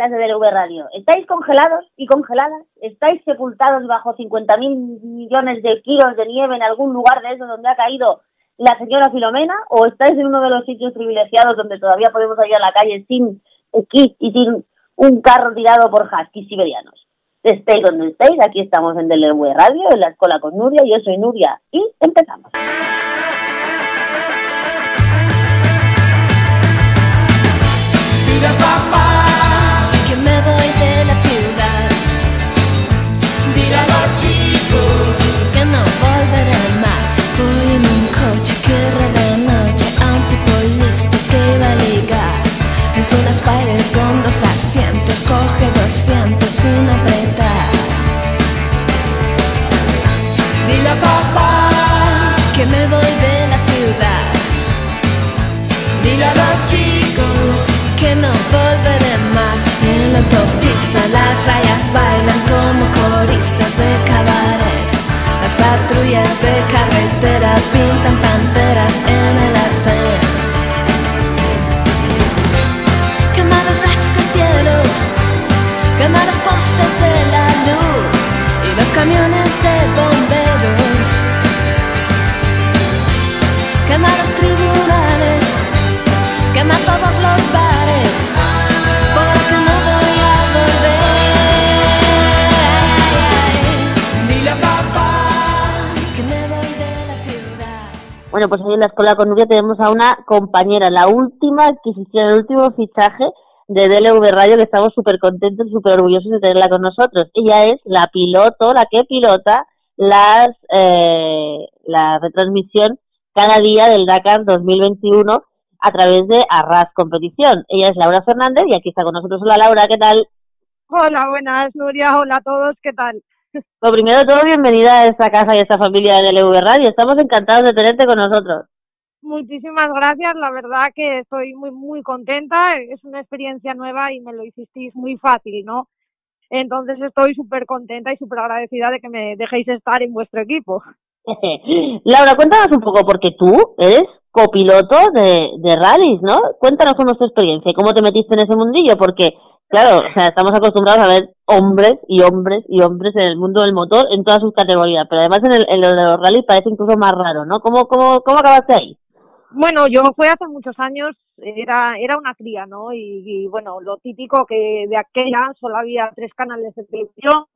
oyentes de DLV Radio, ¿estáis congelados y congeladas? ¿Estáis sepultados bajo 50.000 millones de kilos de nieve en algún lugar de esos donde ha caído la señora Filomena? ¿O estáis en uno de los sitios privilegiados donde todavía podemos salir a la calle sin kit y sin un carro tirado por huskies siberianos? Estéis donde estéis, aquí estamos en DLV Radio, en la escuela con Nuria, yo soy Nuria y empezamos. Me voy de la ciudad. Dile a los chicos que no volveré más. Voy en un coche que de noche a un que va a ligar. Es una Spider con dos asientos, coge 200 sin apretar. Dile a papá que me voy de la ciudad. Dile a los chicos que no volveré más. Autopista las rayas bailan como coristas de cabaret. Las patrullas de carretera pintan panteras en el arcén. Quema los rascacielos, quema los postes de la luz y los camiones de bomberos. Quema los tribunales, quema todos los bares, Bueno, pues hoy en la escuela con Nuria tenemos a una compañera, la última adquisición, el último fichaje de DLV Radio, que estamos súper contentos y súper orgullosos de tenerla con nosotros. Ella es la piloto, la que pilota las eh, la retransmisión cada día del Dakar 2021 a través de Arras Competición. Ella es Laura Fernández y aquí está con nosotros. Hola Laura, ¿qué tal? Hola, buenas, Nuria. Hola a todos, ¿qué tal? Lo primero de todo, bienvenida a esta casa y a esta familia de DLV Radio. Estamos encantados de tenerte con nosotros. Muchísimas gracias, la verdad que estoy muy, muy contenta. Es una experiencia nueva y me lo hicisteis muy fácil, ¿no? Entonces estoy súper contenta y súper agradecida de que me dejéis estar en vuestro equipo. Laura, cuéntanos un poco, porque tú eres copiloto de, de rallies, ¿no? Cuéntanos cómo es tu experiencia y cómo te metiste en ese mundillo, porque, claro, o sea, estamos acostumbrados a ver hombres y hombres y hombres en el mundo del motor en todas sus categorías, pero además en, el, en lo de los rallies parece incluso más raro, ¿no? ¿Cómo, cómo, cómo acabaste ahí? Bueno, yo fue hace muchos años, era, era una cría, ¿no? Y, y, bueno, lo típico que de aquella solo había tres canales de televisión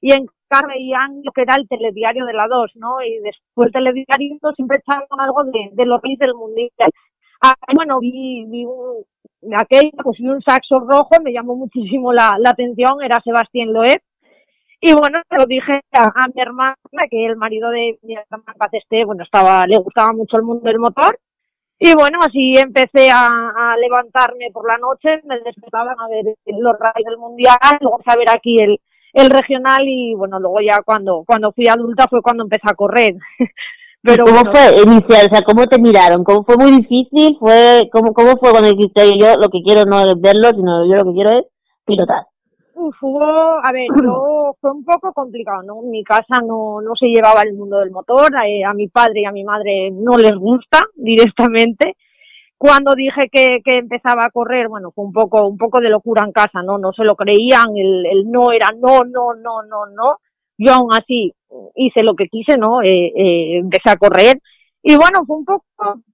y en cada veían lo que era el telediario de la 2, ¿no? Y después el telediario siempre echaban algo de, de los reyes del mundial. Ah, bueno, vi, vi un, de aquella, pues vi un saxo rojo, me llamó muchísimo la, la atención, era Sebastián Loeb. Y bueno, se lo dije a, a mi hermana, que el marido de mi hermana Paz Esté, bueno, estaba, le gustaba mucho el mundo del motor. Y bueno, así empecé a, a, levantarme por la noche, me despertaban a ver los rallies del mundial, luego a ver aquí el, el regional y bueno, luego ya cuando, cuando fui adulta fue cuando empecé a correr. Pero ¿Cómo bueno, fue iniciar? O sea, ¿cómo te miraron? ¿Cómo fue muy difícil? ¿Fue cómo, cómo fue cuando dijiste yo lo que quiero no es verlo, sino yo lo que quiero es pilotar? Uf, hubo, a ver, yo, fue un poco complicado, ¿no? Mi casa no, no se llevaba el mundo del motor, eh, a mi padre y a mi madre no les gusta directamente. Cuando dije que, que empezaba a correr, bueno, fue un poco, un poco de locura en casa, ¿no? No se lo creían, el, el no era no, no, no, no, no. Yo aún así hice lo que quise, ¿no? Eh, eh, empecé a correr. Y bueno, fue un poco,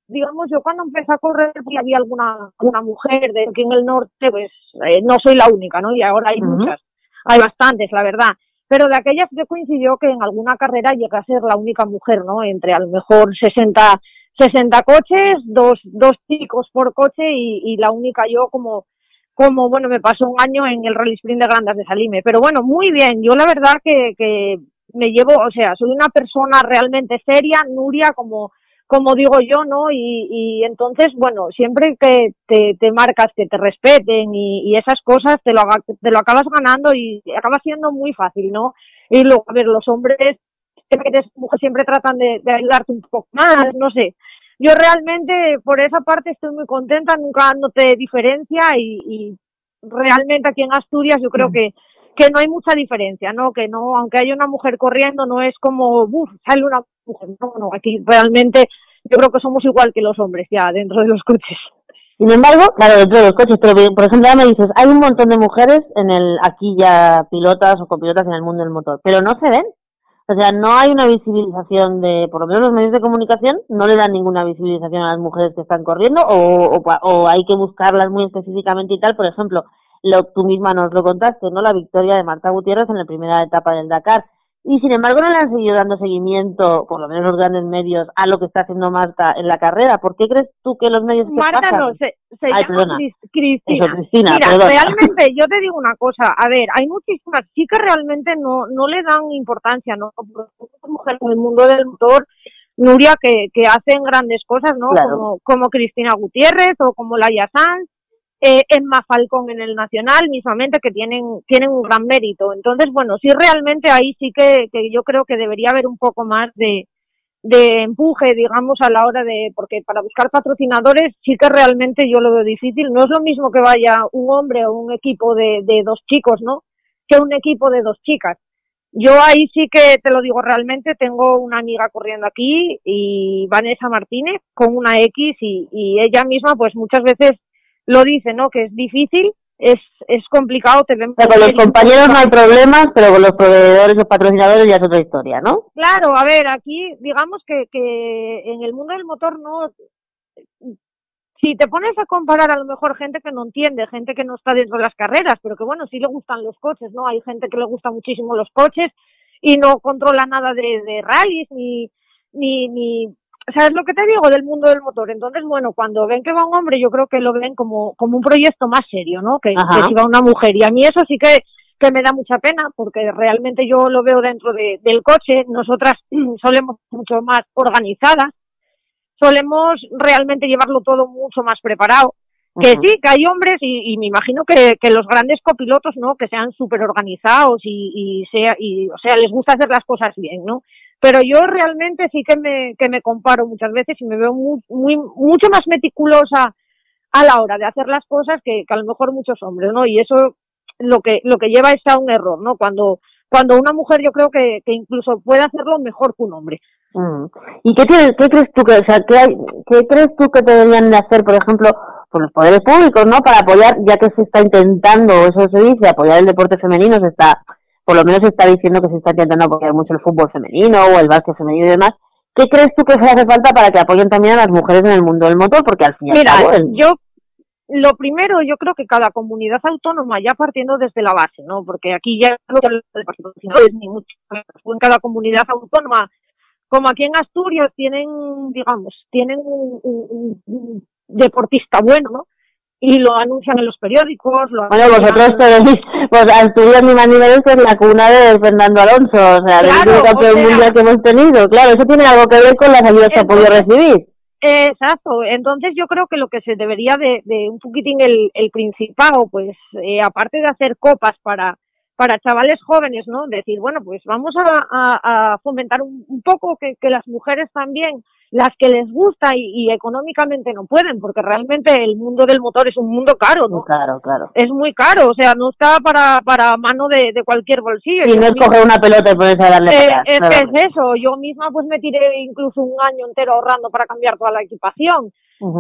digamos, yo cuando empecé a correr, pues había alguna, una mujer de aquí en el norte, pues eh, no soy la única, ¿no? Y ahora hay uh -huh. muchas, hay bastantes, la verdad. Pero de aquellas yo coincidió que en alguna carrera llegué a ser la única mujer, ¿no? Entre a lo mejor 60, 60 coches, dos, dos chicos por coche y, y la única yo como, como, bueno, me pasó un año en el Rally Sprint de Grandas de Salime. Pero bueno, muy bien. Yo la verdad que, que me llevo, o sea, soy una persona realmente seria, Nuria, como, como digo yo, ¿no? Y, y entonces, bueno, siempre que te, te marcas que te respeten y, y esas cosas, te lo, te lo acabas ganando y acaba siendo muy fácil, ¿no? Y luego, a ver, los hombres, mujer, siempre tratan de, de ayudarte un poco más, no sé. Yo realmente, por esa parte, estoy muy contenta, nunca dándote diferencia y, y realmente aquí en Asturias yo creo que que no hay mucha diferencia, ¿no? Que no, aunque haya una mujer corriendo, no es como, uff, sale una mujer. No, no, aquí realmente yo creo que somos igual que los hombres ya dentro de los coches. Sin embargo, claro, dentro de los coches, pero por ejemplo, ya me dices, hay un montón de mujeres en el aquí ya pilotas o copilotas en el mundo del motor, pero no se ven. O sea, no hay una visibilización de, por lo menos los medios de comunicación no le dan ninguna visibilización a las mujeres que están corriendo o, o, hay que buscarlas muy específicamente y tal. Por ejemplo, lo, tú misma nos lo contaste, ¿no? La victoria de Marta Gutiérrez en la primera etapa del Dakar. Y sin embargo no le han seguido dando seguimiento, por lo menos los grandes medios, a lo que está haciendo Marta en la carrera. ¿Por qué crees tú que los medios... Marta no, se, llama Cristina. Mira, realmente yo te digo una cosa, a ver, hay muchísimas chicas realmente no, no le dan importancia, ¿no? Mujeres en el mundo del motor, Nuria, que, que hacen grandes cosas, ¿no? Como, como Cristina Gutiérrez o como Laia Sanz eh, Emma Falcón en el Nacional, mismamente, que tienen, tienen un gran mérito. Entonces, bueno, sí realmente ahí sí que, que yo creo que debería haber un poco más de, de empuje, digamos, a la hora de, porque para buscar patrocinadores sí que realmente yo lo veo difícil. No es lo mismo que vaya un hombre o un equipo de, de dos chicos, ¿no? Que un equipo de dos chicas. Yo ahí sí que te lo digo realmente, tengo una amiga corriendo aquí y Vanessa Martínez con una X y, y ella misma pues muchas veces lo dice, ¿no? Que es difícil, es, es complicado. Te con los compañeros no hay problemas, pero con los proveedores o patrocinadores ya es otra historia, ¿no? Claro, a ver, aquí digamos que, que en el mundo del motor no... Si te pones a comparar a lo mejor gente que no entiende, gente que no está dentro de las carreras, pero que bueno, sí le gustan los coches, ¿no? Hay gente que le gusta muchísimo los coches y no controla nada de, de rallies ni, ni, ni ¿sabes lo que te digo del mundo del motor? Entonces, bueno, cuando ven que va un hombre, yo creo que lo ven como, como un proyecto más serio, ¿no? Que, si va una mujer. Y a mí eso sí que, que me da mucha pena, porque realmente yo lo veo dentro de, del coche. Nosotras solemos mucho más organizadas, solemos realmente llevarlo todo mucho más preparado. Que sí, que hay hombres y, y me imagino que, que, los grandes copilotos, ¿no? Que sean súper organizados y, y, sea, y, o sea, les gusta hacer las cosas bien, ¿no? Pero yo realmente sí que me, que me comparo muchas veces y me veo muy, mucho más meticulosa a la hora de hacer las cosas que, que, a lo mejor muchos hombres, ¿no? Y eso lo que, lo que lleva es a un error, ¿no? Cuando, cuando una mujer yo creo que, que incluso puede hacerlo mejor que un hombre. Mm. ¿Y qué, qué, crees tú que, o sea, qué, qué crees tú que deberían de hacer, por ejemplo, los poderes públicos, ¿no? Para apoyar, ya que se está intentando, eso se dice, apoyar el deporte femenino, se está por lo menos está diciendo que se está intentando apoyar mucho el fútbol femenino o el básquet femenino y demás. ¿Qué crees tú que se hace falta para que apoyen también a las mujeres en el mundo del motor? Porque al final. Mira, yo lo primero, yo creo que cada comunidad autónoma, ya partiendo desde la base, ¿no? Porque aquí ya no es ni mucho, en cada comunidad autónoma, como aquí en Asturias tienen, digamos, tienen un deportista bueno, ¿no? Y lo anuncian en los periódicos. Lo bueno, vosotros tenéis, pues Asturias ni más ni menos que es la cuna de Fernando Alonso, o sea, del campeón mundial que hemos tenido. Claro, eso tiene algo que ver con las ayudas que ha podido recibir. Exacto, entonces yo creo que lo que se debería de, de un poquitín el, el principado, pues eh, aparte de hacer copas para para chavales jóvenes, ¿no? Decir, bueno, pues vamos a, a, fomentar un, un poco que, que, las mujeres también las que les gusta y, económicamente no pueden, porque realmente el mundo del motor es un mundo caro, ¿no? Claro, claro. Es muy caro, o sea, no está para, para mano de, de cualquier bolsillo. Y no es coger una pelota y ponerse a darle eh, es eso, yo misma pues me tiré incluso un año entero ahorrando para cambiar toda la equipación.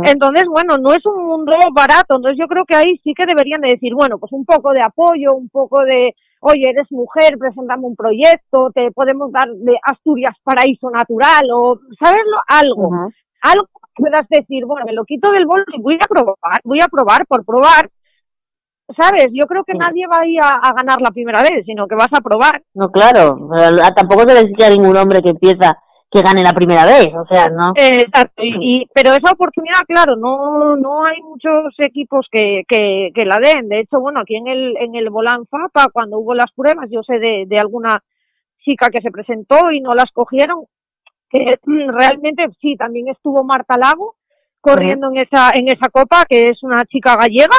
Entonces, bueno, no es un mundo barato, entonces yo creo que ahí sí que deberían de decir, bueno, pues un poco de apoyo, un poco de, oye, eres mujer, presentame un proyecto, te podemos dar de Asturias paraíso natural o, ¿sabeslo? Algo. Algo que puedas decir, bueno, me lo quito del bolso y voy a probar, voy a probar por probar. ¿Sabes? Yo creo que nadie va a ir a, ganar la primera vez, sino que vas a probar. No, claro. Tampoco se le a ningún hombre que empieza que gane la primera vez, o sea, ¿no? Exacto, y, pero esa oportunidad, claro, no no hay muchos equipos que, que, que, la den. De hecho, bueno, aquí en el en el Volán Fapa, cuando hubo las pruebas, yo sé de, de alguna chica que se presentó y no las cogieron, que realmente sí, también estuvo Marta Lago corriendo en esa en esa copa, que es una chica gallega,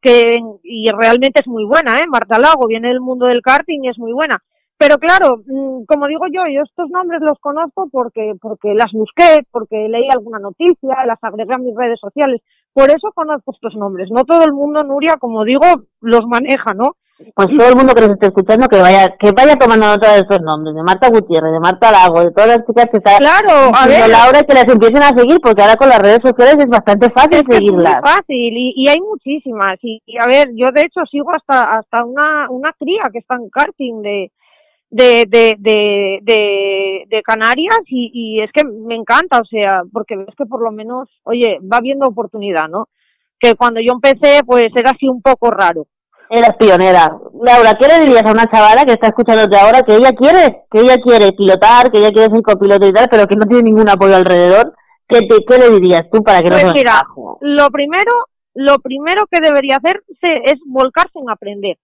que y realmente es muy buena, ¿eh? Marta Lago viene del mundo del karting y es muy buena pero claro, mm, como digo yo, yo estos nombres los conozco porque, porque las busqué, porque leí alguna noticia, las agregué a mis redes sociales. Por eso conozco estos nombres. No todo el mundo, Nuria, como digo, los maneja, ¿no? pues todo el mundo que nos esté escuchando que vaya que vaya tomando nota de esos nombres, de Marta Gutiérrez, de Marta Lago, de todas las chicas que están claro, a ver, Laura, que las empiecen a seguir, porque ahora con las redes sociales es bastante fácil seguirlas. Es fácil, y, hay muchísimas. Y, a ver, yo de hecho sigo hasta hasta una, una cría que está en karting de, de, de, de, de, Canarias y, y, es que me encanta, o sea, porque ves que por lo menos, oye, va viendo oportunidad, ¿no? Que cuando yo empecé, pues era así un poco raro. Eras pionera. Laura, ¿qué le dirías a una chavala que está escuchándote ahora que ella quiere, que ella quiere pilotar, que ella quiere ser copiloto y tal, pero que no tiene ningún apoyo alrededor? ¿Qué, te, qué le dirías tú para que pues no se mira, lo primero, lo primero que debería hacerse es volcarse en aprender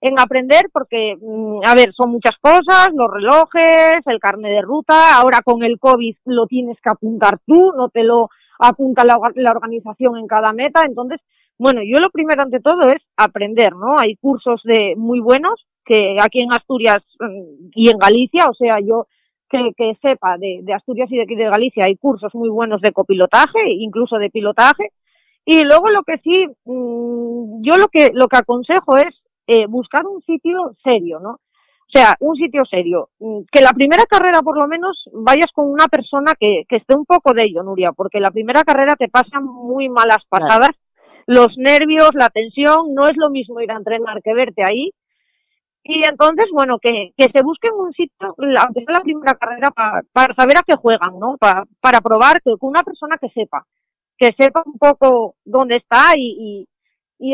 en aprender porque, mm, a ver, son muchas cosas, los relojes, el carnet de ruta, ahora con el COVID lo tienes que apuntar tú, no te lo apunta la, organización en cada meta, entonces, bueno, yo lo primero ante todo es aprender, ¿no? Hay cursos de muy buenos que aquí en Asturias mm, y en Galicia, o sea, yo que, que sepa de, de, Asturias y de, de Galicia hay cursos muy buenos de copilotaje, incluso de pilotaje, y luego lo que sí, mm, yo lo que, lo que aconsejo es eh, buscar un sitio serio, ¿no? O sea, un sitio serio. Mm, que la primera carrera, por lo menos, vayas con una persona que, que esté un poco de ello, Nuria, porque la primera carrera te pasan muy malas pasadas. Los nervios, la tensión, no es lo mismo ir a entrenar que verte ahí. Y entonces, bueno, que, que se busquen un sitio, aunque sea la primera carrera, para saber a qué juegan, ¿no? para probar que, con una persona que sepa, que sepa un poco dónde está y, y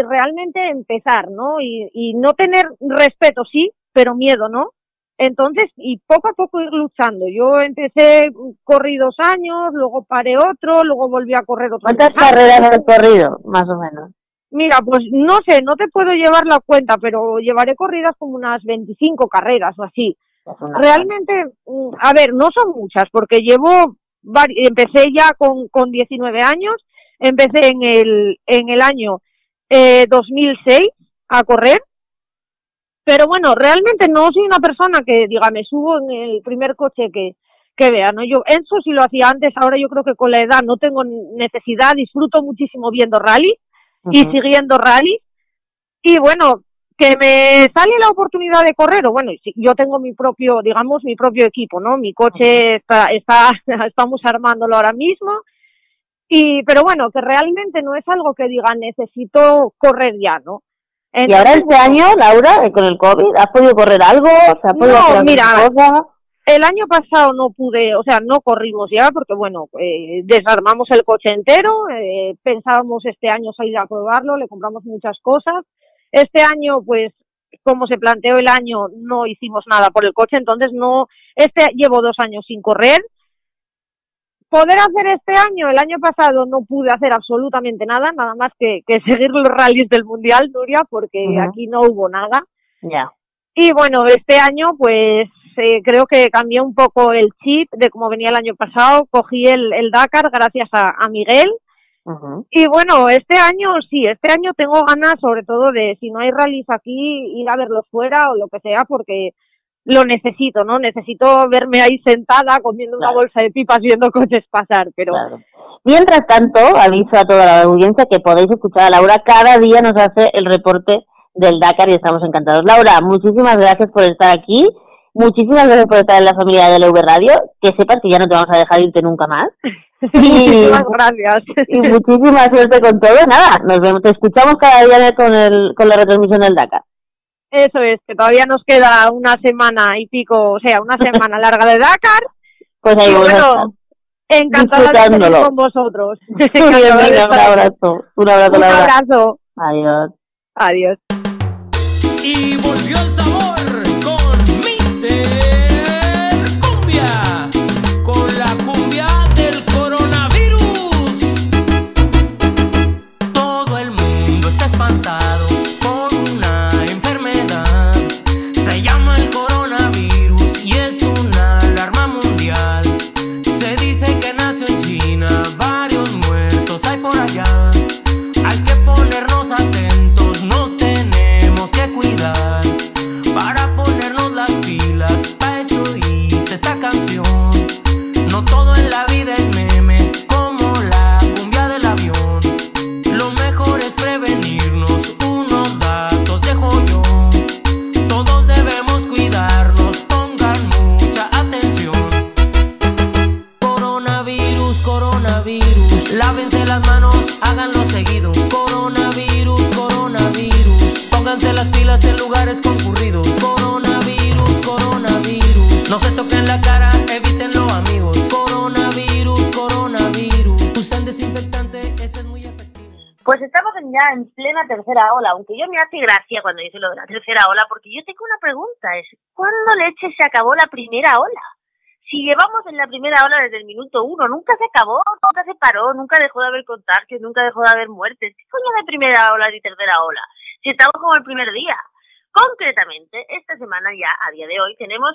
realmente empezar, ¿no? Y, y no tener respeto, sí, pero miedo, ¿no? Entonces, y poco a poco ir luchando. Yo empecé, corrí dos años, luego paré otro, luego volví a correr otro. ¿Cuántas carreras has corrido, más o menos? Mira, pues no sé, no te puedo llevar la cuenta, pero llevaré corridas como unas 25 carreras o así. Realmente, mm, a ver, no son muchas, porque llevo, empecé ya con, con 19 años, empecé en el, en el año eh, 2006 a correr. Pero bueno, realmente no soy una persona que diga, me subo en el primer coche que, que vea, ¿no? Yo, eso sí lo hacía antes, ahora yo creo que con la edad no tengo necesidad, disfruto muchísimo viendo rally y siguiendo rally. Y bueno, que me sale la oportunidad de correr, o bueno, yo tengo mi propio, digamos, mi propio equipo, ¿no? Mi coche está, está, estamos armándolo ahora mismo y, pero bueno, que realmente no es algo que diga necesito correr ya, ¿no? y ahora este año, Laura, eh, con el COVID, ¿has podido correr algo? ¿Se ha podido no, mira, el año pasado no pude, o sea, no corrimos ya porque, bueno, eh, desarmamos el coche entero, eh, pensábamos este año salir a probarlo, le compramos muchas cosas. Este año, pues, como se planteó el año, no hicimos nada por el coche, entonces no, este llevo dos años sin correr poder hacer este año, el año pasado no pude hacer absolutamente nada, nada más que, que seguir los rallies del Mundial, Nuria, porque aquí no hubo nada. Ya. Y bueno, este año pues eh, creo que cambié un poco el chip de cómo venía el año pasado, cogí el, el Dakar gracias a, Miguel. Y bueno, este año sí, este año tengo ganas sobre todo de, si no hay rallies aquí, ir a verlos fuera o lo que sea, porque lo necesito, ¿no? Necesito verme ahí sentada comiendo una bolsa de pipas viendo coches pasar, pero... Mientras tanto, aviso a toda la audiencia que podéis escuchar a Laura, cada día nos hace el reporte del Dakar y estamos encantados. Laura, muchísimas gracias por estar aquí, muchísimas gracias por estar en la familia de LV Radio, que sepas que ya no te vamos a dejar irte nunca más. muchísimas gracias. Y muchísima suerte con todo. Nada, nos vemos, te escuchamos cada día con, el, con la retransmisión del Dakar. Eso es, que todavía nos queda una semana y pico, o sea, una semana larga de Dakar. Pues ahí bueno, encantada de estar con vosotros. un abrazo. Un abrazo. Un abrazo. Adiós. Adiós. Y volvió el sabor con Mister. Para tercera ola, aunque yo me hace gracia cuando dice lo de la tercera ola, porque yo tengo una pregunta, es ¿cuándo leche se acabó la primera ola? Si llevamos en la primera ola desde el minuto uno, nunca se acabó, nunca se paró, nunca dejó de haber contagios, nunca dejó de haber muertes. ¿Qué coño de primera ola y tercera ola? Si estamos como el primer día. Concretamente, esta semana ya, a día de hoy, tenemos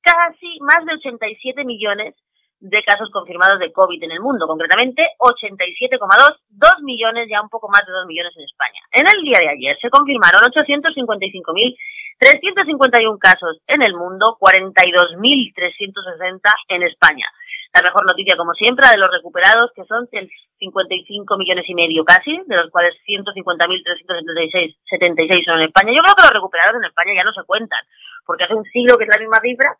casi más de 87 millones de casos confirmados de COVID en el mundo, concretamente 87,2, 2 millones, ya un poco más de 2 millones en España. En el día de ayer se confirmaron 855.351 casos en el mundo, 42.360 en España. La mejor noticia, como siempre, de los recuperados, que son 55 millones y medio casi, de los cuales 150.376 son en España. Yo creo que los recuperados en España ya no se cuentan, porque hace un siglo que es la misma cifra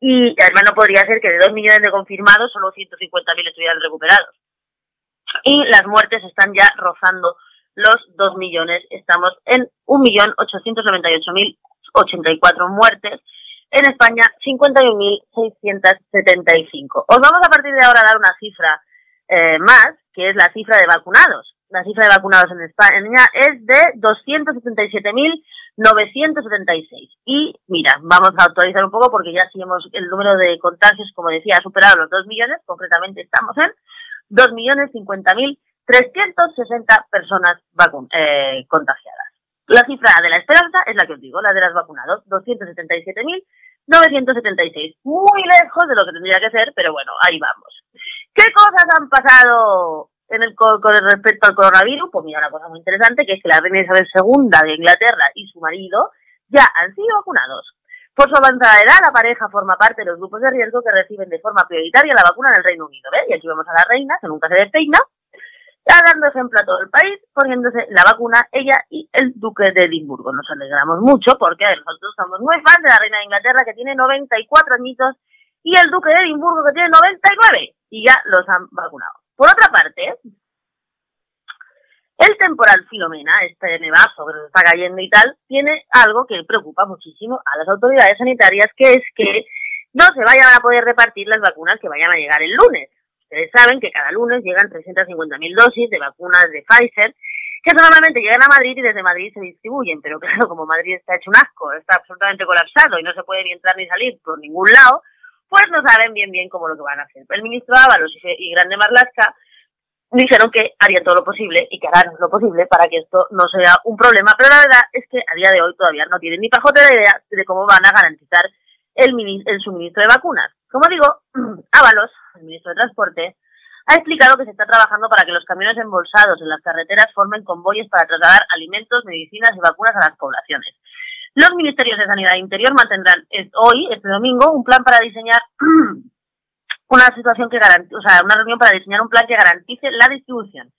y además no podría ser que de 2 millones de confirmados solo 150.000 estuvieran recuperados. Y las muertes están ya rozando los 2 millones. Estamos en 1.898.084 muertes. En España, 51.675. Os vamos a partir de ahora a dar una cifra eh, más, que es la cifra de vacunados. La cifra de vacunados en España es de 277.000 976. Y mira, vamos a actualizar un poco porque ya si hemos, el número de contagios, como decía, ha superado los 2 millones, concretamente estamos en 2.050.360 personas eh, contagiadas. La cifra de la esperanza es la que os digo, la de las vacunados, 277.976. Muy lejos de lo que tendría que ser, pero bueno, ahí vamos. ¿Qué cosas han pasado en el, con, respecto al coronavirus, pues mira, una cosa muy interesante, que es que la reina Isabel II de Inglaterra y su marido ya han sido vacunados. Por su avanzada edad, la pareja forma parte de los grupos de riesgo que reciben de forma prioritaria la vacuna en el Reino Unido. ¿ves? Y aquí vemos a la reina, que nunca se despeina, dando ejemplo a todo el país, poniéndose la vacuna ella y el duque de Edimburgo. Nos alegramos mucho porque nosotros somos muy fans de la reina de Inglaterra, que tiene 94 añitos, y el duque de Edimburgo, que tiene 99, y ya los han vacunado. Por otra parte, el temporal Filomena, este nevazo que nos está cayendo y tal, tiene algo que preocupa muchísimo a las autoridades sanitarias, que es que no se vayan a poder repartir las vacunas que vayan a llegar el lunes. Ustedes saben que cada lunes llegan 350.000 dosis de vacunas de Pfizer, que normalmente llegan a Madrid y desde Madrid se distribuyen, pero claro, como Madrid está hecho un asco, está absolutamente colapsado y no se puede ni entrar ni salir por ningún lado, pues no saben bien bien cómo lo que van a hacer. El ministro Ábalos y Grande Marlasca dijeron que harían todo lo posible y que harán lo posible para que esto no sea un problema, pero la verdad es que a día de hoy todavía no tienen ni pajote de idea de cómo van a garantizar el, el suministro de vacunas. Como digo, Ábalos, el ministro de Transporte, ha explicado que se está trabajando para que los camiones embolsados en las carreteras formen convoyes para trasladar alimentos, medicinas y vacunas a las poblaciones. Los ministerios de Sanidad e Interior mantendrán hoy, este domingo, un plan para diseñar una situación que garantice, o sea, una reunión para diseñar un plan que garantice la distribución.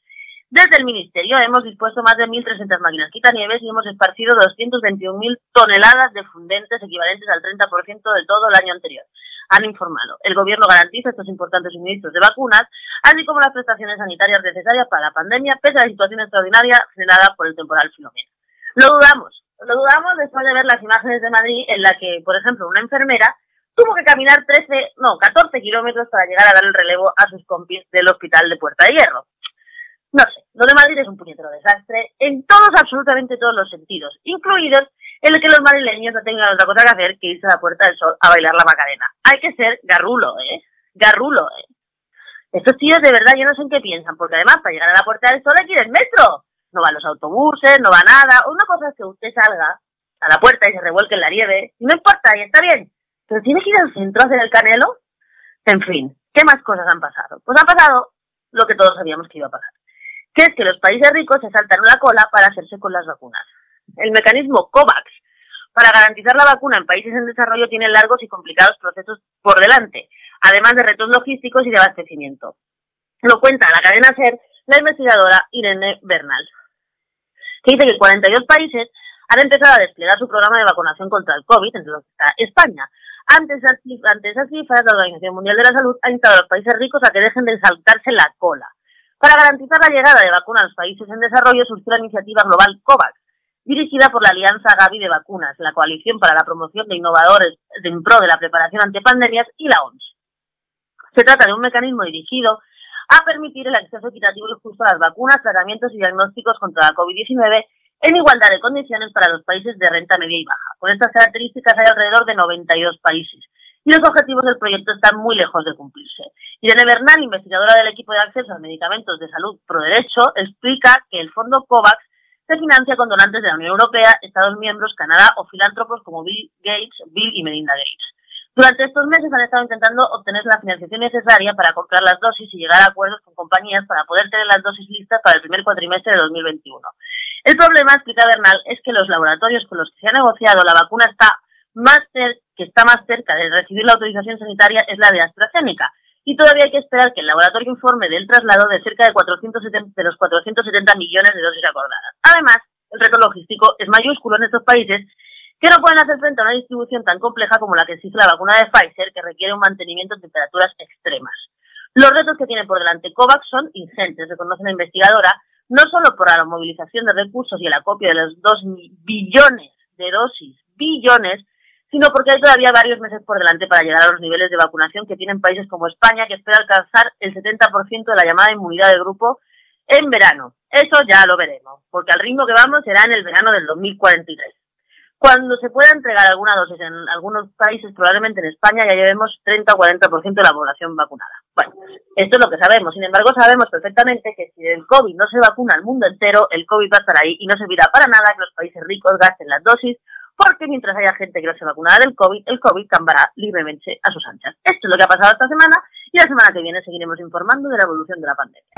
Desde el Ministerio hemos dispuesto más de 1.300 máquinas quitanieves y hemos esparcido 221.000 toneladas de fundentes equivalentes al 30% de todo el año anterior. Han informado. El Gobierno garantiza estos importantes suministros de vacunas, así como las prestaciones sanitarias necesarias para la pandemia, pese a la situación extraordinaria generada por el temporal Filomena. Lo dudamos. Lo dudamos después de ver las imágenes de Madrid en la que, por ejemplo, una enfermera tuvo que caminar 13, no, 14 kilómetros para llegar a dar el relevo a sus compis del hospital de Puerta de Hierro. No sé, lo de Madrid es un puñetero desastre en todos, absolutamente todos los sentidos, incluidos el que los madrileños no tengan otra cosa que hacer que irse a la Puerta del Sol a bailar la Macarena. Hay que ser garrulo, ¿eh? Garrulo, ¿eh? Estos tíos de verdad yo no sé en qué piensan, porque además para llegar a la Puerta del Sol hay que ir en metro. No van los autobuses, no va nada. Una cosa es que usted salga a la puerta y se revuelque en la nieve, y no importa, y está bien pero tiene que ir al centro a hacer el canelo. En fin, ¿qué más cosas han pasado? Pues ha pasado lo que todos sabíamos que iba a pasar, que es que los países ricos se saltaron la cola para hacerse con las vacunas. El mecanismo COVAX para garantizar la vacuna en países en desarrollo tiene largos y complicados procesos por delante, además de retos logísticos y de abastecimiento. Lo cuenta la cadena SER la investigadora Irene Bernal, que dice que 42 países han empezado a desplegar su programa de vacunación contra el COVID, entre los que está España, ante esas, cifras, la Organización Mundial de la Salud ha instado a los países ricos a que dejen de saltarse la cola. Para garantizar la llegada de vacunas a los países en desarrollo surgió la iniciativa global COVAX, dirigida por la Alianza Gavi de Vacunas, la Coalición para la Promoción de Innovadores en pro de la preparación ante pandemias y la OMS. Se trata de un mecanismo dirigido a permitir el acceso equitativo y justo a las vacunas, tratamientos y diagnósticos contra la COVID-19 en igualdad de condiciones para los países de renta media y baja. Con estas características hay alrededor de 92 países y los objetivos del proyecto están muy lejos de cumplirse. Irene Bernal, investigadora del equipo de acceso a medicamentos de salud pro derecho, explica que el fondo COVAX se financia con donantes de la Unión Europea, Estados miembros, Canadá o filántropos como Bill Gates, Bill y Melinda Gates. Durante estos meses han estado intentando obtener la financiación necesaria para comprar las dosis y llegar a acuerdos con compañías para poder tener las dosis listas para el primer cuatrimestre de 2021. El problema, explica Bernal, es que los laboratorios con los que se ha negociado la vacuna está más que está más cerca de recibir la autorización sanitaria es la de AstraZeneca, y todavía hay que esperar que el laboratorio informe del traslado de cerca de, 470, de los 470 millones de dosis acordadas. Además, el reto logístico es mayúsculo en estos países que no pueden hacer frente a una distribución tan compleja como la que existe la vacuna de Pfizer, que requiere un mantenimiento en temperaturas extremas. Los retos que tiene por delante COVAX son ingentes, reconoce la investigadora, no solo por la movilización de recursos y el acopio de los 2 billones de dosis, billones, sino porque hay todavía varios meses por delante para llegar a los niveles de vacunación que tienen países como España, que espera alcanzar el 70% de la llamada inmunidad de grupo en verano. Eso ya lo veremos, porque al ritmo que vamos será en el verano del 2043. Cuando se pueda entregar alguna dosis en algunos países, probablemente en España, ya llevemos 30 o 40% de la población vacunada. Bueno, esto es lo que sabemos. Sin embargo, sabemos perfectamente que si el COVID no se vacuna al mundo entero, el COVID va a estar ahí y no servirá para nada que los países ricos gasten las dosis porque mientras haya gente que no se vacunada del COVID, el COVID cambiará libremente a sus anchas. Esto es lo que ha pasado esta semana y la semana que viene seguiremos informando de la evolución de la pandemia.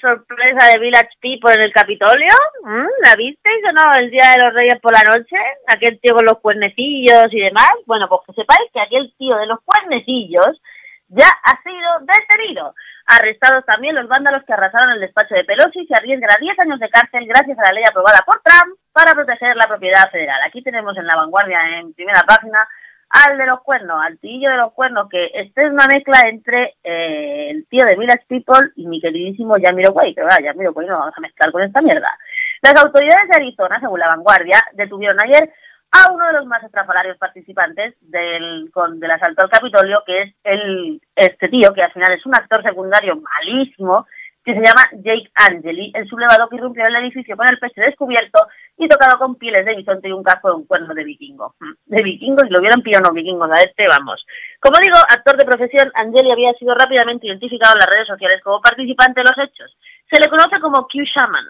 Sorpresa de Village People en el Capitolio? ¿Mm? ¿La visteis o no el Día de los Reyes por la noche? Aquel tío con los cuernecillos y demás. Bueno, pues que sepáis que aquel tío de los cuernecillos ya ha sido detenido. Arrestados también los vándalos que arrasaron el despacho de Pelosi y se arriesgan a 10 años de cárcel gracias a la ley aprobada por Trump para proteger la propiedad federal. Aquí tenemos en la vanguardia, en primera página, al de los cuernos, al tío de los cuernos, que este es una mezcla entre eh, el tío de Village People y mi queridísimo Way, que va, Way no vamos a mezclar con esta mierda. Las autoridades de Arizona, según la vanguardia, detuvieron ayer a uno de los más estrafalarios participantes del, con, del asalto al Capitolio, que es el este tío, que al final es un actor secundario malísimo, que se llama Jake Angeli, el sublevado que irrumpió en el edificio con el pecho descubierto y tocado con pieles de bisonte y un casco de un cuerno de vikingo. Mm, de vikingo, y lo hubieran pillado vikingos a este, vamos. Como digo, actor de profesión, Angeli había sido rápidamente identificado en las redes sociales como participante de los hechos. Se le conoce como Q Shaman,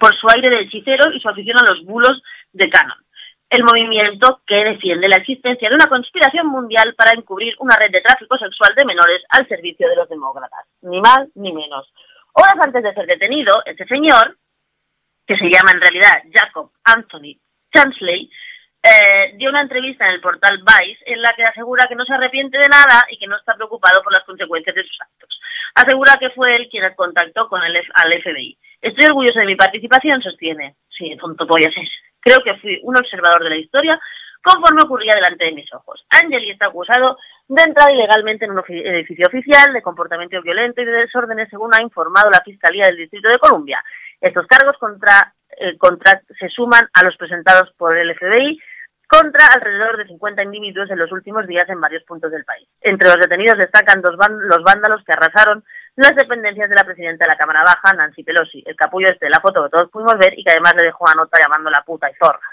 por su aire de hechicero y su afición a los bulos de Canon el movimiento que defiende la existencia de una conspiración mundial para encubrir una red de tráfico sexual de menores al servicio de los demócratas. Ni más ni menos. Horas antes de ser detenido, este señor, que se llama en realidad Jacob Anthony Chansley, eh, dio una entrevista en el portal Vice en la que asegura que no se arrepiente de nada y que no está preocupado por las consecuencias de sus actos. Asegura que fue él quien contactó con el al FBI. Estoy orgulloso de mi participación, sostiene. Sí, tonto pollas es. Creo que fui un observador de la historia conforme ocurría delante de mis ojos. Angeli está acusado de entrar ilegalmente en un edificio oficial, de comportamiento violento y de desórdenes, según ha informado la Fiscalía del Distrito de Columbia. Estos cargos contra, eh, contra, se suman a los presentados por el FBI contra alrededor de 50 individuos en los últimos días en varios puntos del país. Entre los detenidos destacan dos los vándalos que arrasaron las dependencias de la presidenta de la Cámara Baja, Nancy Pelosi, el capullo este de la foto que todos pudimos ver y que además le dejó una nota llamándola puta y zorra.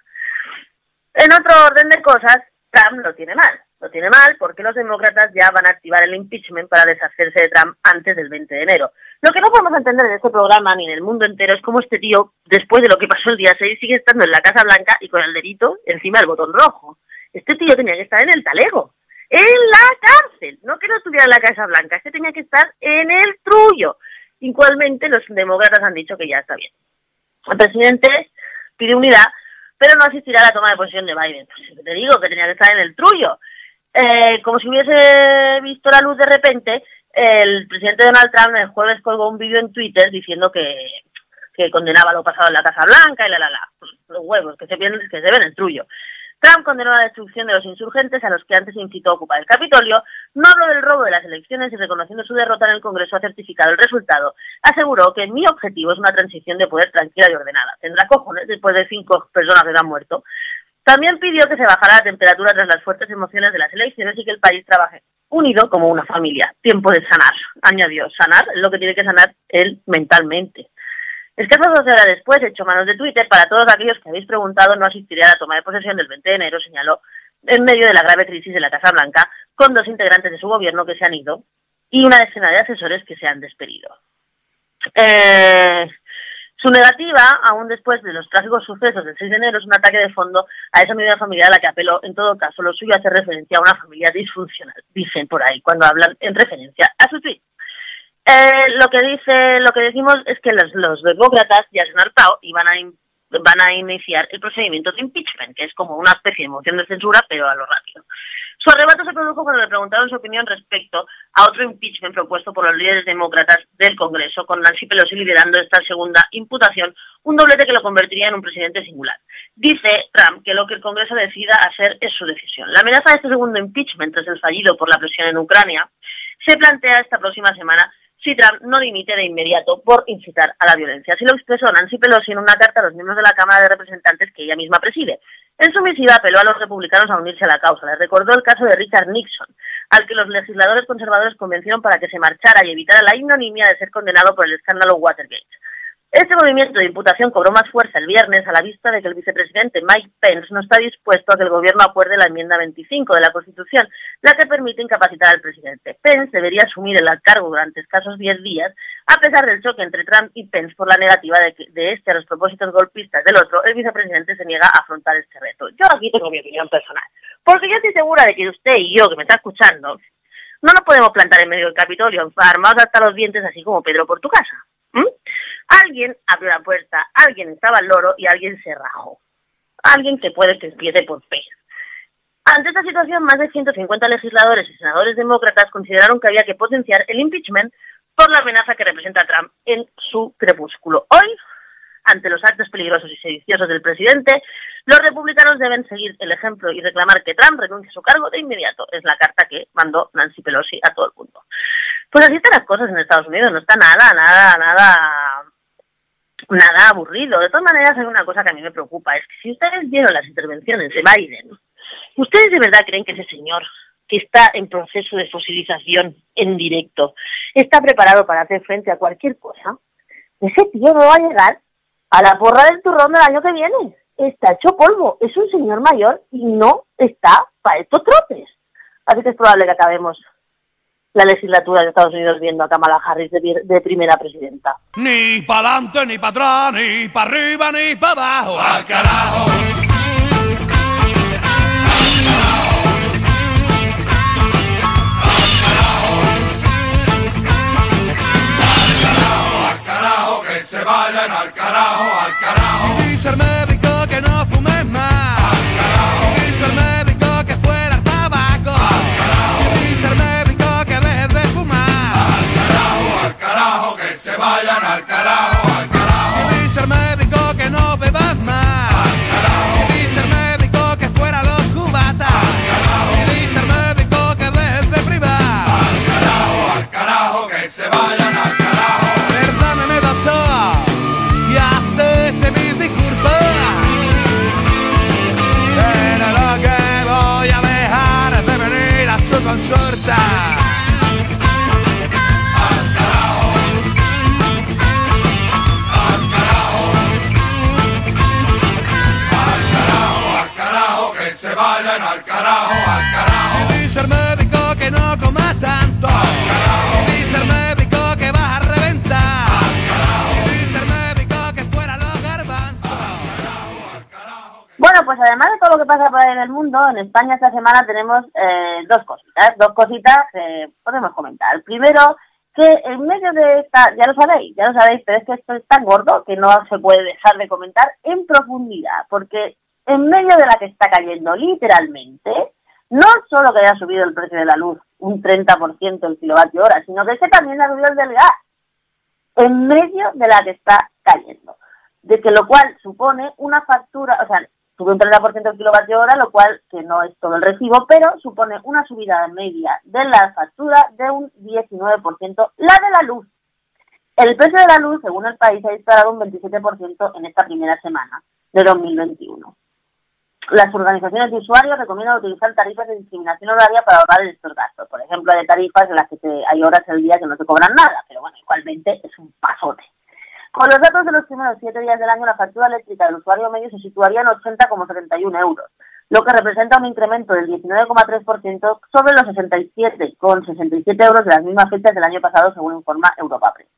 En otro orden de cosas, Trump lo tiene mal. Lo tiene mal porque los demócratas ya van a activar el impeachment para deshacerse de Trump antes del 20 de enero. Lo que no podemos entender en este programa ni en el mundo entero es cómo este tío, después de lo que pasó el día 6, sigue estando en la Casa Blanca y con el dedito encima del botón rojo. Este tío tenía que estar en el talego, en la cárcel, no que no estuviera en la Casa Blanca, este tenía que estar en el trullo. Igualmente los demócratas han dicho que ya está bien. El presidente pide unidad, pero no asistirá a la toma de posesión de Biden. Pues te digo que tenía que estar en el trullo. Eh, como si hubiese visto la luz de repente, el presidente Donald Trump el jueves colgó un vídeo en Twitter diciendo que, que condenaba lo pasado en la Casa Blanca y la la la. Los huevos, que se, ven, que se ven el trullo. Trump condenó la destrucción de los insurgentes a los que antes incitó a ocupar el Capitolio, no habló del robo de las elecciones y reconociendo su derrota en el Congreso ha certificado el resultado. Aseguró que mi objetivo es una transición de poder tranquila y ordenada. Tendrá cojones después de cinco personas que han muerto. También pidió que se bajara la temperatura tras las fuertes emociones de las elecciones y que el país trabaje unido como una familia. Tiempo de sanar, añadió. Sanar es lo que tiene que sanar él mentalmente. Escasas dos horas después, hecho manos de Twitter, para todos aquellos que habéis preguntado, no asistiré a la toma de posesión del 20 de enero, señaló, en medio de la grave crisis de la Casa Blanca, con dos integrantes de su gobierno que se han ido y una decena de asesores que se han despedido. Eh, su negativa, aún después de los trágicos sucesos del 6 de enero, es un ataque de fondo a esa medida familiar a la que apeló. En todo caso, lo suyo hace referencia a una familia disfuncional, dicen por ahí, cuando hablan en referencia a su tweet. Eh, lo que dice, lo que decimos es que los, demócratas ya se han hartado y van a, van a iniciar el procedimiento de impeachment, que es como una especie de moción de censura, pero a lo rápido. Su arrebato se produjo cuando le preguntaron su opinión respecto a otro impeachment propuesto por los líderes demócratas del Congreso, con Nancy Pelosi liderando esta segunda imputación, un doblete que lo convertiría en un presidente singular. Dice Trump que lo que el Congreso decida hacer es su decisión. La amenaza de este segundo impeachment, tras el fallido por la presión en Ucrania, se plantea esta próxima semana si Trump no dimite de inmediato por incitar a la violencia. Así lo expresó Nancy Pelosi en una carta a los miembros de la Cámara de Representantes que ella misma preside. En su misiva apeló a los republicanos a unirse a la causa. Les recordó el caso de Richard Nixon, al que los legisladores conservadores convencieron para que se marchara y evitara la ignominia de ser condenado por el escándalo Watergate. Este movimiento de imputación cobró más fuerza el viernes a la vista de que el vicepresidente Mike Pence no está dispuesto a que el gobierno acuerde la enmienda 25 de la Constitución, la que permite incapacitar al presidente. Pence debería asumir el cargo durante escasos 10 días, a pesar del choque entre Trump y Pence por la negativa de, este a los propósitos golpistas del otro, el vicepresidente se niega a afrontar este reto. Yo aquí tengo mi opinión personal, porque yo estoy segura de que usted y yo, que me está escuchando, no nos podemos plantar en medio del Capitolio, armados hasta los dientes, así como Pedro por tu casa. Alguien abrió la puerta, alguien estaba al loro y alguien se rajó. Alguien que puede que empiece por P. Ante esta situación, más de 150 legisladores y senadores demócratas consideraron que había que potenciar el impeachment por la amenaza que representa Trump en su crepúsculo. Hoy, ante los actos peligrosos y sediciosos del presidente, los republicanos deben seguir el ejemplo y reclamar que Trump renuncie a su cargo de inmediato. Es la carta que mandó Nancy Pelosi a todo el mundo. Pues así están las cosas en Estados Unidos, no está nada, nada, nada nada aburrido. De todas maneras, hay una cosa que a mí me preocupa, es que si ustedes vieron las intervenciones de Biden, ¿ustedes de verdad creen que ese señor que está en proceso de fosilización en directo está preparado para hacer frente a cualquier cosa? Ese tío no va a llegar a la porra del turrón del año que viene. Está hecho polvo, es un señor mayor y no está para estos trotes. Así que es probable que acabemos la legislatura de Estados Unidos viendo a Kamala Harris de, primera presidenta. Ni para adelante, ni para atrás, ni para arriba, ni para abajo. ¡Al carajo! Se vayan al carajo, al vayan al carajo, al carajo. Si dice el médico que no comas tanto. Si dice el médico que vas a reventar. Si dice el médico que fuera los garbanzos. Bueno, pues además de todo lo que pasa por ahí en el mundo, en España esta semana tenemos eh, dos cositas, dos cositas que podemos comentar. Primero, que en medio de esta, ya lo sabéis, ya lo sabéis, pero es que esto es tan gordo que no se puede dejar de comentar en profundidad, porque en medio de la que está cayendo literalmente, no solo que haya subido el precio de la luz un 30% el kilovatio hora, sino que es que también ha subido el del gas, en medio de la que está cayendo. De que lo cual supone una factura, o sea, sube un 30% el kilovatio hora, lo cual, que no es todo el recibo, pero supone una subida media de la factura de un 19%, la de la luz. El precio de la luz, según el país, ha disparado un 27% en esta primera semana de 2021. Las organizaciones de usuarios recomiendan utilizar tarifas de discriminación horaria para ahorrar estos gastos. Por ejemplo, hay tarifas en las que hay horas al día que no se cobran nada, pero bueno, igualmente es un pasote. Con los datos de los primeros siete días del año, la factura eléctrica del usuario medio se situaría en 80,71 euros, lo que representa un incremento del 19,3% sobre los 67,67 euros de las mismas fechas del año pasado, según informa Europa Press.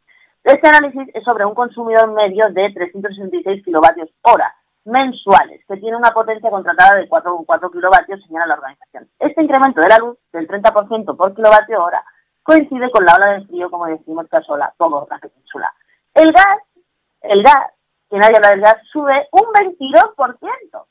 Este análisis es sobre un consumidor medio de 366 kilovatios hora mensuales, que tiene una potencia contratada de 4,4 kilovatios, señala la organización. Este incremento de la luz del 30% por kilovatio hora coincide con la ola de frío, como decimos, que asola toda la península. El gas, el gas, que nadie habla del gas, sube un 22%.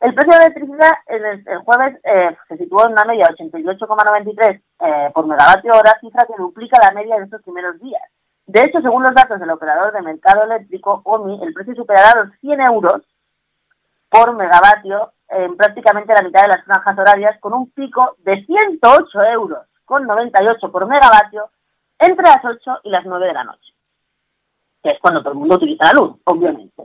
El precio de electricidad el, jueves eh, se situó en una media de 88,93 eh, por megavatio hora, cifra que duplica la media de estos primeros días. De hecho, según los datos del operador de mercado eléctrico, OMI, el precio superará los 100 euros por megavatio en prácticamente la mitad de las franjas horarias, con un pico de 108 euros con 98 por megavatio entre las 8 y las 9 de la noche que es cuando todo el mundo utiliza la luz, obviamente.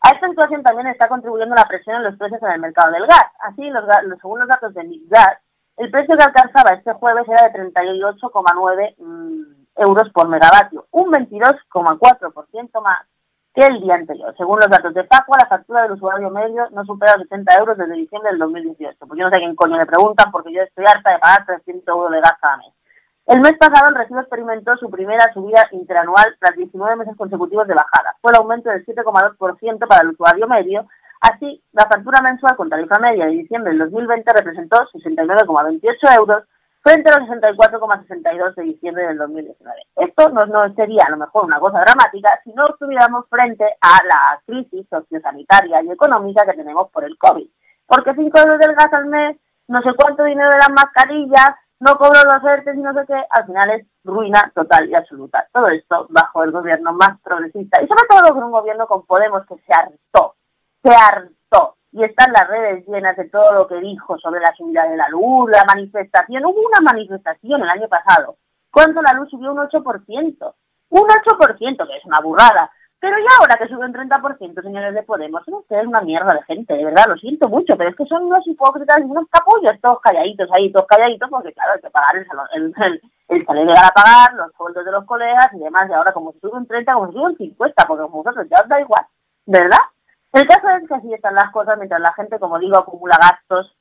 A esta situación también está contribuyendo la presión en los precios en el mercado del gas. Así, los, según los datos de MIGAS, el precio que alcanzaba este jueves era de 38,9 mm, euros por megavatio, un 22,4% más que el día anterior. Según los datos de Facua, la factura del usuario medio no supera los 80 euros desde diciembre del 2018. Pues yo no sé a quién coño le preguntan porque yo estoy harta de pagar 300 euros de gas cada mes. El mes pasado el recibo experimentó su primera subida interanual tras 19 meses consecutivos de bajada. Fue el aumento del 7,2% para el usuario medio. Así, la factura mensual con tarifa media de diciembre del 2020 representó 69,28 euros frente a los 64,62 de diciembre del 2019. Esto no, no, sería a lo mejor una cosa dramática si no estuviéramos frente a la crisis sociosanitaria y económica que tenemos por el COVID. Porque 5 euros del gas al mes, no sé cuánto dinero de las mascarillas, no cobro los ERTE y no sé qué, al final es ruina total y absoluta. Todo esto bajo el gobierno más progresista y sobre todo con un gobierno con Podemos que se hartó, se hartó. Y están las redes llenas de todo lo que dijo sobre la subida de la luz, la manifestación. Hubo una manifestación el año pasado, cuando la luz subió un 8%. Un 8%, que es una burrada. Pero ya ahora que sube un 30%, señores de Podemos, son ustedes una mierda de gente, de verdad, lo siento mucho, pero es que son unos hipócritas y unos capullos, todos calladitos ahí, todos calladitos, porque claro, hay que pagar el, el, el, el salario a pagar, los sueldos de los colegas y demás, y ahora como si sube un 30, como si sube un 50, porque como vosotros ya os da igual, ¿verdad? El caso es que así están las cosas mientras la gente, como digo, acumula gastos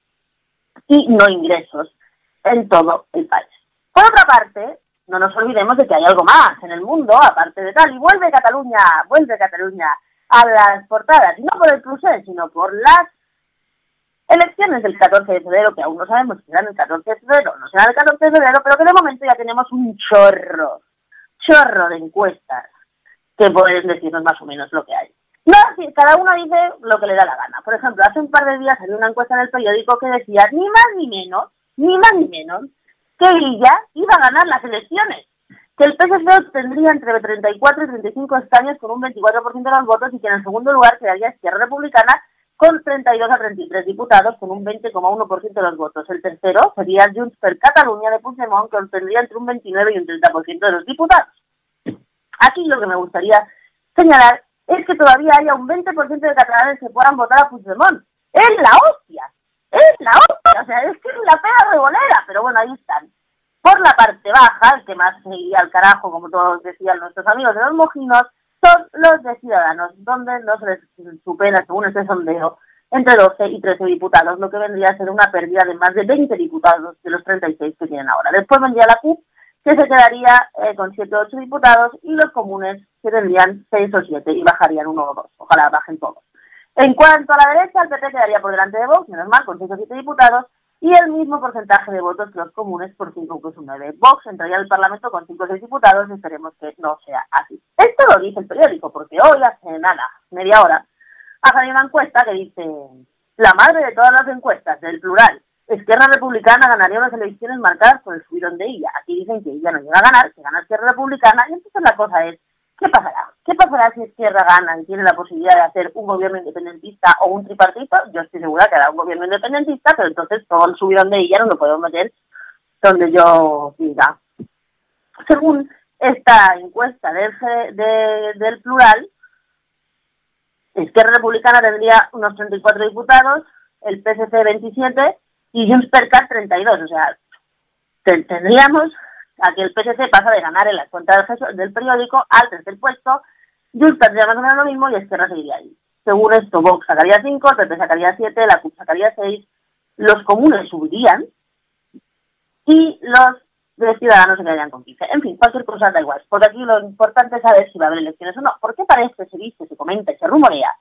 y no ingresos en todo el país. Por otra parte, no nos olvidemos de que hay algo más en el mundo, aparte de tal, y vuelve Cataluña, vuelve Cataluña a las portadas, y no por el cruce, sino por las elecciones del 14 de febrero, que aún no sabemos si serán el 14 de febrero no serán el 14 de febrero, pero que de momento ya tenemos un chorro, chorro de encuestas que pueden decirnos más o menos lo que hay. No, cada uno dice lo que le da la gana. Por ejemplo, hace un par de días salió una encuesta en el periódico que decía ni más ni menos, ni más ni menos, que ella iba a ganar las elecciones, que el PSC tendría entre 34 y 35 escaños con un 24% de los votos y que en el segundo lugar quedaría Izquierda Republicana con 32 a 33 diputados con un 20,1% de los votos. El tercero sería Junts per Cataluña de Puigdemont que obtendría entre un 29 y un 30% de los diputados. Aquí lo que me gustaría señalar es que todavía haya un 20% de catalanes que puedan votar a Puigdemont. ¡Es la hostia! es la otra, o sea, es que es la pega de bolera, pero bueno, ahí están. Por la parte baja, el que más seguía al carajo, como todos decían nuestros amigos de los mojinos, son los de Ciudadanos, donde no se les supera, según este sondeo, entre 12 y 13 diputados, lo que vendría a ser una pérdida de más de 20 diputados de los 36 que tienen ahora. Después vendría la CUP, que se quedaría eh, con 7 o 8 diputados, y los comunes que tendrían 6 o 7 y bajarían uno o dos. Ojalá bajen todos. En cuanto a la derecha, el PP quedaría por delante de Vox, menos mal, con 6 o 7 diputados, y el mismo porcentaje de votos que los comunes por 5 plus 9. Vox entraría al Parlamento con 5 o 6 diputados y esperemos que no sea así. Esto lo dice el periódico, porque hoy hace nada, media hora, ha salido una encuesta que dice la madre de todas las encuestas, del plural, Esquerra Republicana ganaría unas elecciones marcadas por el subidón de ella. Aquí dicen que ella no llega a ganar, que gana Esquerra Republicana, y entonces la cosa es, ¿qué pasará? ¿Qué pasará si Izquierda gana y tiene la posibilidad de hacer un gobierno independentista o un tripartito? Yo estoy segura que hará un gobierno independentista, pero entonces todo el subidón de ella no lo podemos meter donde yo diga. Según esta encuesta del, de, del plural, Izquierda Republicana tendría unos 34 diputados, el PSC 27 y Junts per Cat 32. O sea, tendríamos a que el PSC pasa de ganar en las cuentas del periódico al tercer puesto Junts tendría más o menos lo mismo y Esquerra seguiría ahí. Según esto, Vox sacaría 5, el PP sacaría 7, la CUP sacaría 6, los comunes subirían y los de Ciudadanos se quedarían con 15. En fin, cualquier cosa da igual, porque aquí lo importante es saber si va a haber elecciones o no. ¿Por qué parece, se dice, se comenta y se rumorea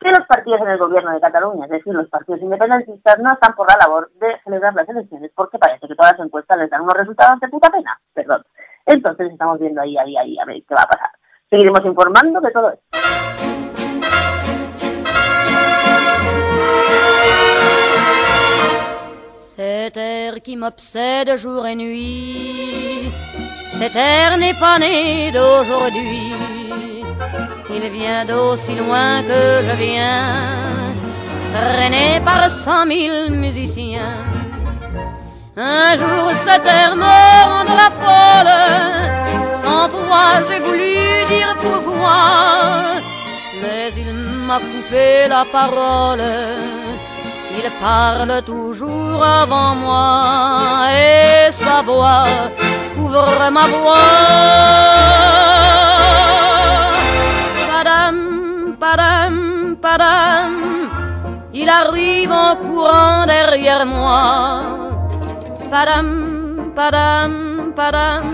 que los partidos en el gobierno de Cataluña, es decir, los partidos independentistas, no están por la labor de celebrar las elecciones porque parece que todas las encuestas les dan unos resultados de puta pena? Perdón. Entonces estamos viendo ahí, ahí, ahí, a ver qué va a pasar. Seguiremos informando de todo esto. Cet air qui m'obsède jour et nuit, cet air n'est pas né d'aujourd'hui. Il vient d'aussi loin que je viens, traîné par cent mille musiciens. Un jour cet air me rendra folle, sans foi j'ai voulu dire pourquoi, mais il m'a coupé la parole. Il parle toujours avant moi et sa voix couvre ma voix. Derrière moi. Padam, padam, padam,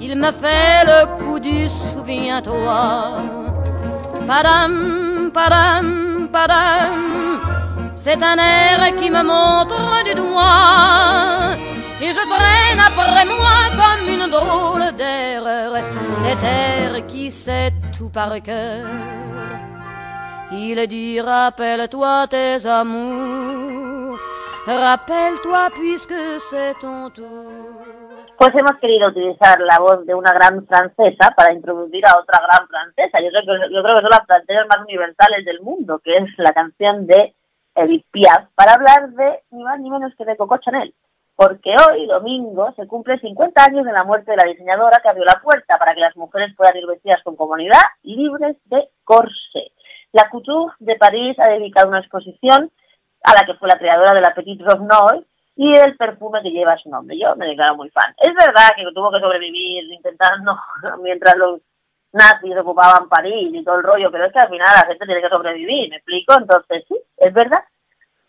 il me fait le coup du souviens-toi. Padam, padam, padam, c'est un air qui me montre du doigt. Et je traîne après moi comme une drôle d'erreur. Cet air qui sait tout par cœur. Il dit rappelle-toi tes amours. Rappelle-toi puisque c'est ton tour. Pues hemos querido utilizar la voz de una gran francesa para introducir a otra gran francesa. Yo creo, que, yo creo que son las francesas más universales del mundo, que es la canción de Edith Piaf, para hablar de ni más ni menos que de Coco Chanel. Porque hoy, domingo, se cumple 50 años de la muerte de la diseñadora que abrió la puerta para que las mujeres puedan ir vestidas con comunidad libres de corsé. La Couture de París ha dedicado una exposición a la que fue la creadora de la Petite Robe Noire y el perfume que lleva su nombre. Yo me declaro muy fan. Es verdad que tuvo que sobrevivir intentando, mientras los nazis ocupaban París y todo el rollo, pero es que al final la gente tiene que sobrevivir, ¿me explico? Entonces sí, es verdad.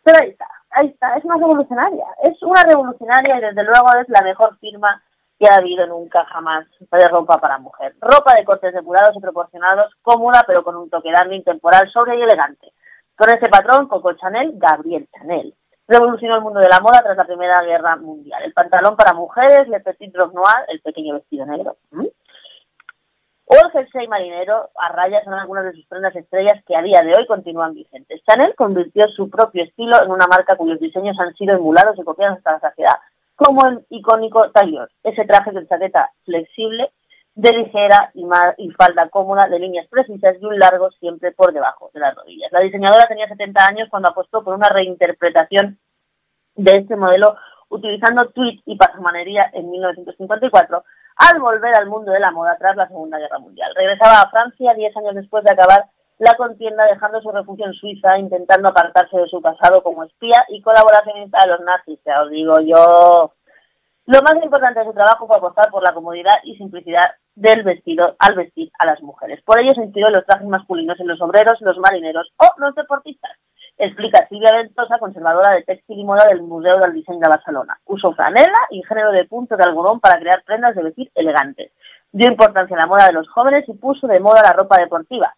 Pero ahí está, ahí está, es una revolucionaria, es una revolucionaria y desde luego es la mejor firma que ha habido nunca jamás de ropa para mujer. Ropa de cortes depurados y proporcionados, cómoda pero con un toque de intemporal, sobre y elegante. Con ese patrón, Coco Chanel, Gabriel Chanel. Revolucionó el mundo de la moda tras la Primera Guerra Mundial. El pantalón para mujeres, le petit robe noir, el pequeño vestido negro. ¿Mm? O el jersey marinero a rayas son algunas de sus prendas estrellas que a día de hoy continúan vigentes. Chanel convirtió su propio estilo en una marca cuyos diseños han sido emulados y copiados hasta la saciedad, como el icónico tailleur, ese traje de chaqueta flexible, de ligera y, y, falda cómoda, de líneas precisas y un largo siempre por debajo de las rodillas. La diseñadora tenía 70 años cuando apostó por una reinterpretación de este modelo utilizando tweet y pasamanería en 1954 al volver al mundo de la moda tras la Segunda Guerra Mundial. Regresaba a Francia diez años después de acabar la contienda, dejando su refugio en Suiza, intentando apartarse de su pasado como espía y colaboracionista de los nazis. Ya os digo yo. Lo más importante de su trabajo fue apostar por la comodidad y simplicidad del vestido al vestir a las mujeres. Por ello se inspiró los trajes masculinos en los obreros, los marineros o los deportistas. explica Silvia Ventosa, conservadora de textil y moda del Museo del Diseño de Barcelona. Usó franela y género de punto de algodón para crear prendas de vestir elegantes. Dio importancia a la moda de los jóvenes y puso de moda la ropa deportiva.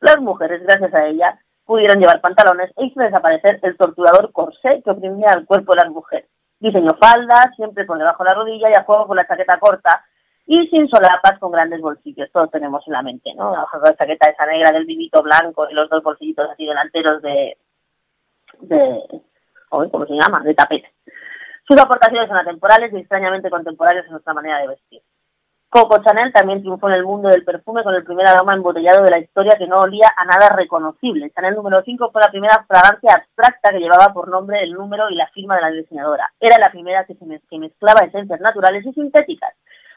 Las mujeres, gracias a ella, pudieron llevar pantalones e hizo desaparecer el torturador corsé que oprimía el cuerpo de las mujeres. Diseñó faldas, siempre por debajo de la rodilla y a juego con la chaqueta corta y sin solapas con grandes bolsillos. Todos tenemos en la mente, ¿no? La chaqueta esa negra del vivito blanco y los dos bolsillitos así delanteros de... de ¿Cómo se llama? De tapete. Sus aportaciones son atemporales y extrañamente contemporáneas en nuestra manera de vestir. Coco Chanel también triunfó en el mundo del perfume con el primer aroma embotellado de la historia que no olía a nada reconocible. Chanel número 5 fue la primera fragancia abstracta que llevaba por nombre el número y la firma de la diseñadora. Era la primera que, se mezclaba esencias naturales y sintéticas.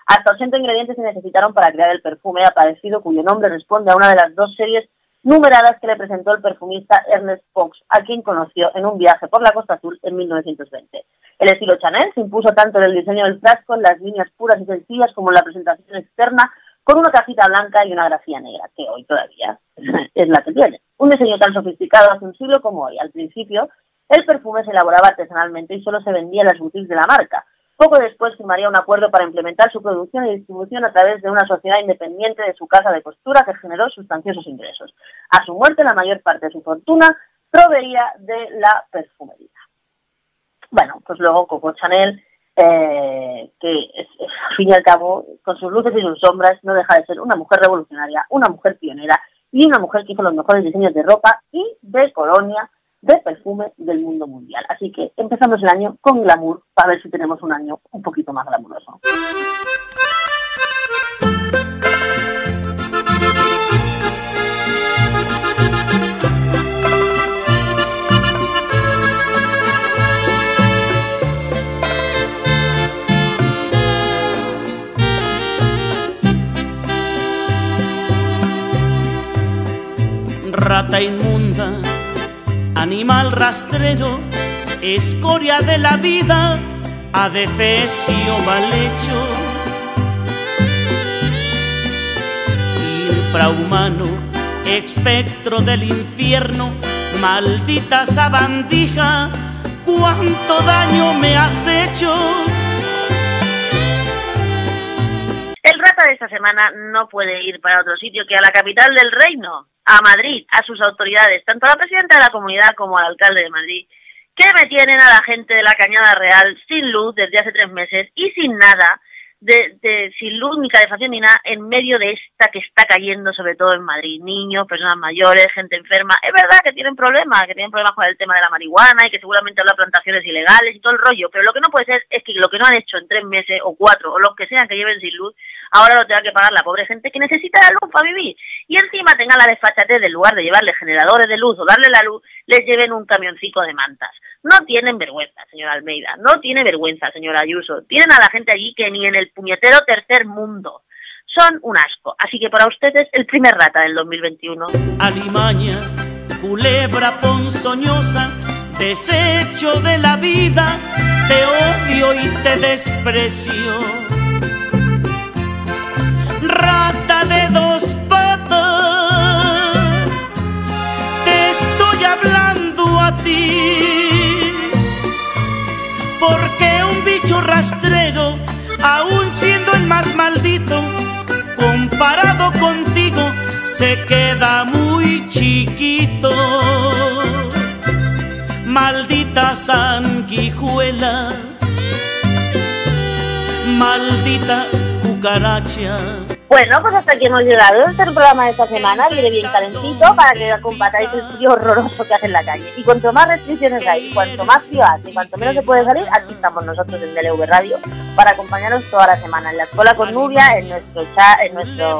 Hasta 80 ingredientes se necesitaron para crear el perfume aparecido cuyo nombre responde a una de las dos series numeradas que le presentó el perfumista Ernest Fox, a quien conoció en un viaje por la Costa Azul en 1920. El estilo Chanel se impuso tanto en el diseño del frasco, en las líneas puras y sencillas, como en la presentación externa, con una cajita blanca y una grafía negra, que hoy todavía es la que tiene. Un diseño tan sofisticado hace un siglo como hoy. Al principio, el perfume se elaboraba artesanalmente y solo se vendía en las boutiques de la marca, poco después firmaría un acuerdo para implementar su producción y distribución a través de una sociedad independiente de su casa de costura que generó sustanciosos ingresos. A su muerte, la mayor parte de su fortuna proveía de la perfumería. Bueno, pues luego Coco Chanel, eh, que al fin y al cabo, con sus luces y sus sombras, no deja de ser una mujer revolucionaria, una mujer pionera y una mujer que hizo los mejores diseños de ropa y de colonia de perfume del mundo mundial. Así que empezamos el año con glamour para ver si tenemos un año un poquito más glamuroso. Rastrero, escoria de la vida, adefesio mal hecho. Infrahumano, espectro del infierno, maldita sabandija, cuánto daño me has hecho. El rata de esta semana no puede ir para otro sitio que a la capital del reino, a Madrid, a sus autoridades, tanto a la presidenta de la comunidad como al alcalde de Madrid, que me tienen a la gente de la Cañada Real sin luz desde hace tres meses y sin nada, de, sin luz ni calefacción ni nada, en medio de esta que está cayendo sobre todo en Madrid. Niños, personas mayores, gente enferma. Es verdad que tienen problemas, que tienen problemas con el tema de la marihuana y que seguramente habrá plantaciones ilegales y todo el rollo, pero lo que no puede ser es que lo que no han hecho en tres meses o cuatro, o los que sean que lleven sin luz, ahora lo tenga que pagar la pobre gente que necesita la luz para vivir. Y encima tenga la desfachatez del lugar de llevarle generadores de luz o darle la luz, les lleven un camioncito de mantas. No tienen vergüenza, señora Almeida, no tiene vergüenza, señora Ayuso. Tienen a la gente allí que ni en el puñetero tercer mundo. Son un asco. Así que para ustedes el primer rata del 2021. Alimaña, culebra ponzoñosa, desecho de la vida, te odio y te desprecio rata de dos patas, te estoy hablando a ti, porque un bicho rastrero, aun siendo el más maldito, comparado contigo, se queda muy chiquito. Maldita sanguijuela, maldita cucaracha bueno, pues hasta aquí hemos llegado. Este programa de esta semana. Viene bien calentito para que combatáis el frío horroroso que hace en la calle. Y cuanto más restricciones hay, cuanto más frío hace, cuanto menos se puede salir, aquí estamos nosotros en DLV Radio para acompañaros toda la semana. En la escuela con Nubia, en nuestro chat, en nuestras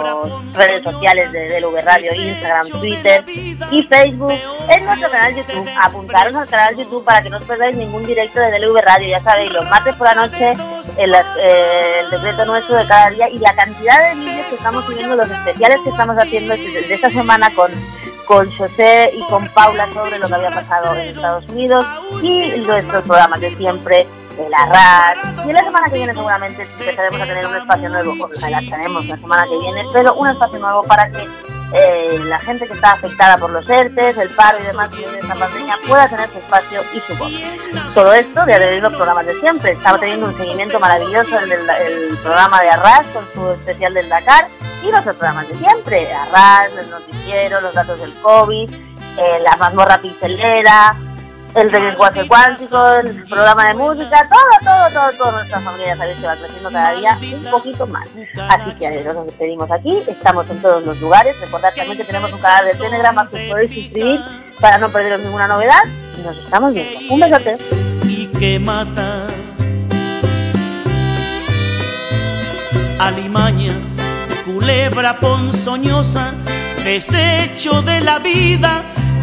redes sociales de DLV Radio, Instagram, Twitter y Facebook, en nuestro canal YouTube. Apuntaros al canal YouTube para que no os perdáis ningún directo de DLV Radio. Ya sabéis, los martes por la noche, el, eh, el decreto nuestro de cada día y la cantidad de vídeos que estamos subiendo, los especiales que estamos haciendo de esta semana con, con José y con Paula sobre lo que había pasado en Estados Unidos y nuestros programas de siempre de la RAD. Y la semana que viene seguramente empezaremos a tener un espacio nuevo, o sea, la tenemos la semana que viene, pero un espacio nuevo para que eh, la gente que está afectada por los ERTES, el paro y demás que viene esta pandemia pueda tener su espacio y su voz. Todo esto de haber los programas de siempre. Estaba teniendo un seguimiento maravilloso el, del- el programa de Arras con su especial del Dakar y los otros programas de siempre. Arras, el noticiero, los datos del COVID, eh, la mazmorra pixelera, el desguace cuántico, el programa de música, todo, todo, todo, todo nuestra familia sabéis que va creciendo cada día un poquito más. Así que adiós, nos despedimos aquí, estamos en todos los lugares, recordad también que tenemos un canal de Telegram al que os podéis suscribir para no perderos ninguna novedad y nos estamos viendo. Un besote. y que matas. Alimaña, culebra ponzoñosa, desecho de la vida,